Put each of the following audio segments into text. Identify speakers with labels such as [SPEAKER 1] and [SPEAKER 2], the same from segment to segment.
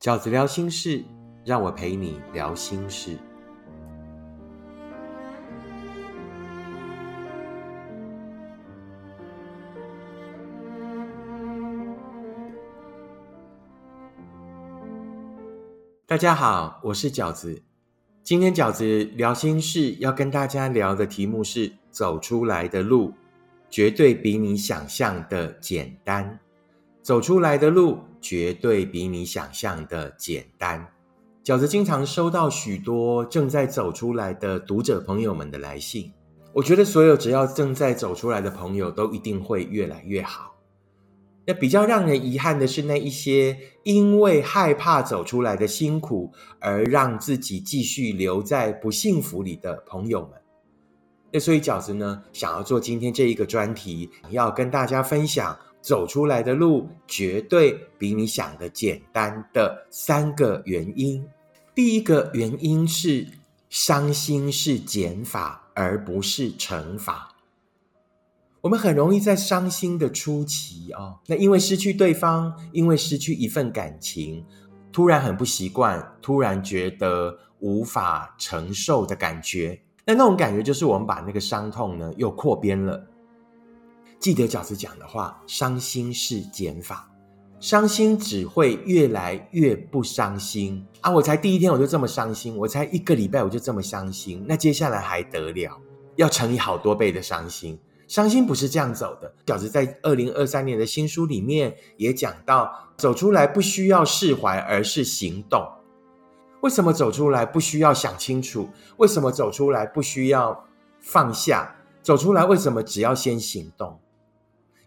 [SPEAKER 1] 饺子聊心事，让我陪你聊心事。大家好，我是饺子。今天饺子聊心事要跟大家聊的题目是：走出来的路绝对比你想象的简单。走出来的路绝对比你想象的简单。饺子经常收到许多正在走出来的读者朋友们的来信，我觉得所有只要正在走出来的朋友都一定会越来越好。那比较让人遗憾的是，那一些因为害怕走出来的辛苦，而让自己继续留在不幸福里的朋友们。那所以饺子呢，想要做今天这一个专题，要跟大家分享走出来的路绝对比你想的简单的三个原因。第一个原因是，伤心是减法，而不是乘法。我们很容易在伤心的初期啊，那因为失去对方，因为失去一份感情，突然很不习惯，突然觉得无法承受的感觉。那那种感觉就是我们把那个伤痛呢又扩编了。记得饺子讲的话，伤心是减法，伤心只会越来越不伤心啊！我才第一天我就这么伤心，我才一个礼拜我就这么伤心，那接下来还得了？要乘以好多倍的伤心。伤心不是这样走的。饺子在二零二三年的新书里面也讲到，走出来不需要释怀，而是行动。为什么走出来不需要想清楚？为什么走出来不需要放下？走出来为什么只要先行动？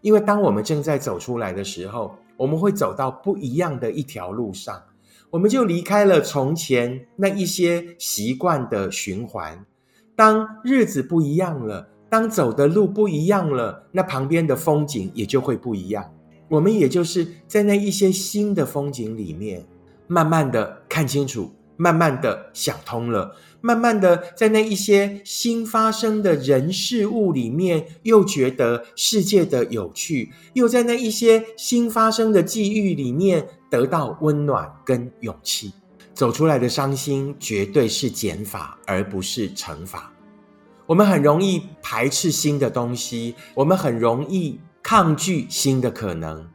[SPEAKER 1] 因为当我们正在走出来的时候，我们会走到不一样的一条路上，我们就离开了从前那一些习惯的循环。当日子不一样了。当走的路不一样了，那旁边的风景也就会不一样。我们也就是在那一些新的风景里面，慢慢的看清楚，慢慢的想通了，慢慢的在那一些新发生的人事物里面，又觉得世界的有趣，又在那一些新发生的际遇里面得到温暖跟勇气。走出来的伤心，绝对是减法，而不是乘法。我们很容易排斥新的东西，我们很容易抗拒新的可能，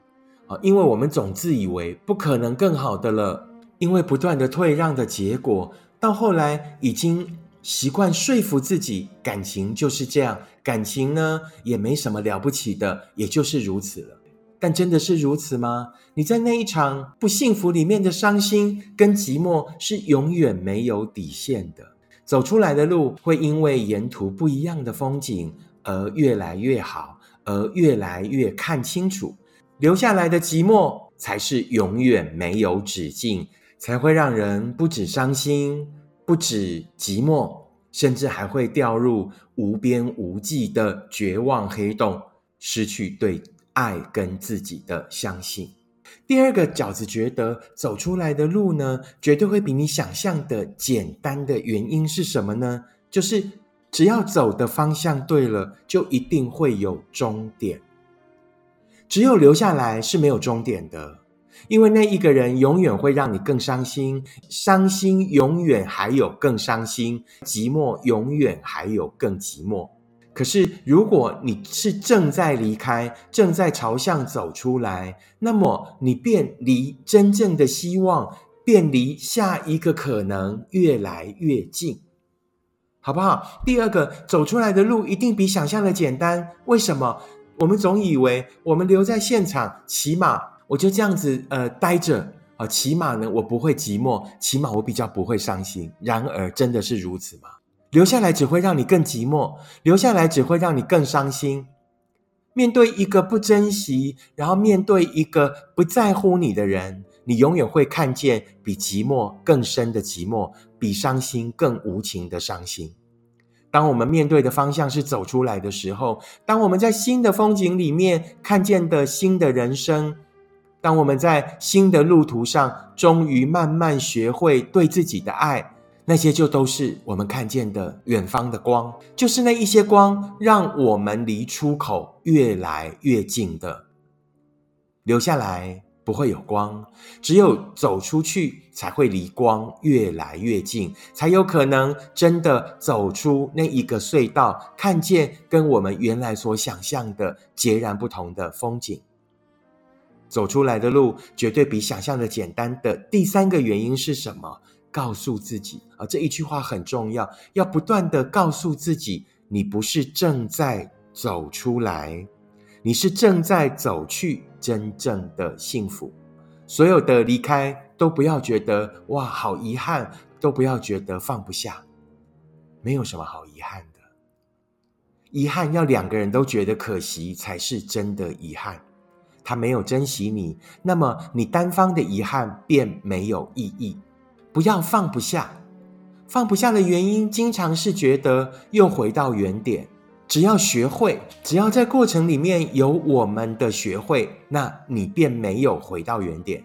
[SPEAKER 1] 啊，因为我们总自以为不可能更好的了。因为不断的退让的结果，到后来已经习惯说服自己，感情就是这样，感情呢也没什么了不起的，也就是如此了。但真的是如此吗？你在那一场不幸福里面的伤心跟寂寞，是永远没有底线的。走出来的路会因为沿途不一样的风景而越来越好，而越来越看清楚。留下来的寂寞才是永远没有止境，才会让人不止伤心，不止寂寞，甚至还会掉入无边无际的绝望黑洞，失去对爱跟自己的相信。第二个饺子觉得走出来的路呢，绝对会比你想象的简单的原因是什么呢？就是只要走的方向对了，就一定会有终点。只有留下来是没有终点的，因为那一个人永远会让你更伤心，伤心永远还有更伤心，寂寞永远还有更寂寞。可是，如果你是正在离开，正在朝向走出来，那么你便离真正的希望，便离下一个可能越来越近，好不好？第二个，走出来的路一定比想象的简单。为什么？我们总以为我们留在现场，起码我就这样子呃待着啊，起码呢我不会寂寞，起码我比较不会伤心。然而，真的是如此吗？留下来只会让你更寂寞，留下来只会让你更伤心。面对一个不珍惜，然后面对一个不在乎你的人，你永远会看见比寂寞更深的寂寞，比伤心更无情的伤心。当我们面对的方向是走出来的时候，当我们在新的风景里面看见的新的人生，当我们在新的路途上，终于慢慢学会对自己的爱。那些就都是我们看见的远方的光，就是那一些光，让我们离出口越来越近的。留下来，不会有光。只有走出去，才会离光越来越近，才有可能真的走出那一个隧道，看见跟我们原来所想象的截然不同的风景。走出来的路绝对比想象的简单。的第三个原因是什么？告诉自己啊，这一句话很重要，要不断的告诉自己，你不是正在走出来，你是正在走去真正的幸福。所有的离开都不要觉得哇好遗憾，都不要觉得放不下，没有什么好遗憾的。遗憾要两个人都觉得可惜，才是真的遗憾。他没有珍惜你，那么你单方的遗憾便没有意义。不要放不下，放不下的原因，经常是觉得又回到原点。只要学会，只要在过程里面有我们的学会，那你便没有回到原点。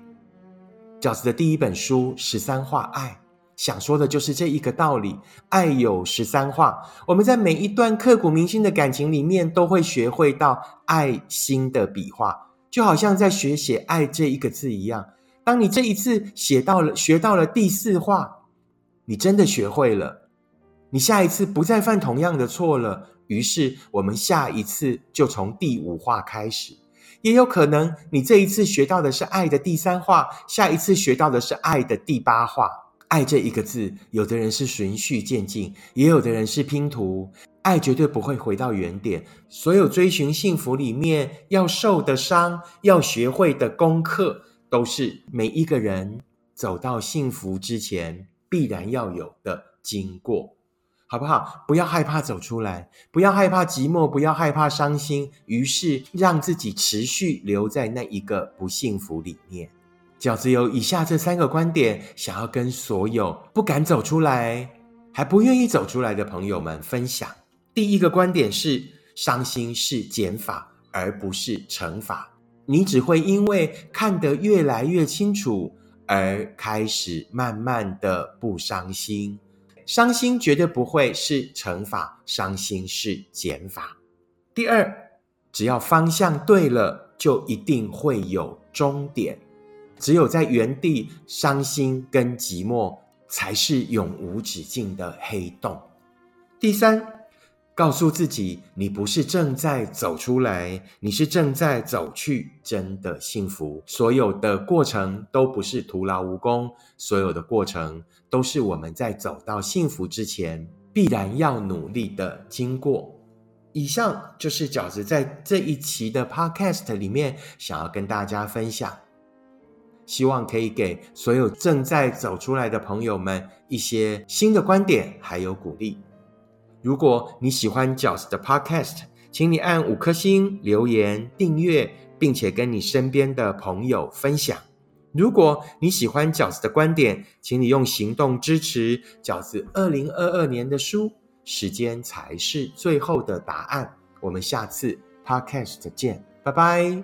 [SPEAKER 1] 饺子的第一本书《十三画爱》，想说的就是这一个道理：爱有十三画。我们在每一段刻骨铭心的感情里面，都会学会到爱心的笔画。就好像在学写“爱”这一个字一样，当你这一次写到了、学到了第四画，你真的学会了，你下一次不再犯同样的错了。于是，我们下一次就从第五画开始。也有可能，你这一次学到的是爱的第三画，下一次学到的是爱的第八画。爱这一个字，有的人是循序渐进，也有的人是拼图。爱绝对不会回到原点。所有追寻幸福里面要受的伤，要学会的功课，都是每一个人走到幸福之前必然要有的经过，好不好？不要害怕走出来，不要害怕寂寞，不要害怕伤心，于是让自己持续留在那一个不幸福里面。饺子有以下这三个观点，想要跟所有不敢走出来、还不愿意走出来的朋友们分享。第一个观点是，伤心是减法，而不是乘法。你只会因为看得越来越清楚，而开始慢慢的不伤心。伤心绝对不会是乘法，伤心是减法。第二，只要方向对了，就一定会有终点。只有在原地伤心跟寂寞，才是永无止境的黑洞。第三。告诉自己，你不是正在走出来，你是正在走去真的幸福。所有的过程都不是徒劳无功，所有的过程都是我们在走到幸福之前必然要努力的经过。以上就是饺子在这一期的 Podcast 里面想要跟大家分享，希望可以给所有正在走出来的朋友们一些新的观点，还有鼓励。如果你喜欢饺子的 Podcast，请你按五颗星、留言、订阅，并且跟你身边的朋友分享。如果你喜欢饺子的观点，请你用行动支持饺子二零二二年的书。时间才是最后的答案。我们下次 Podcast 见，拜拜。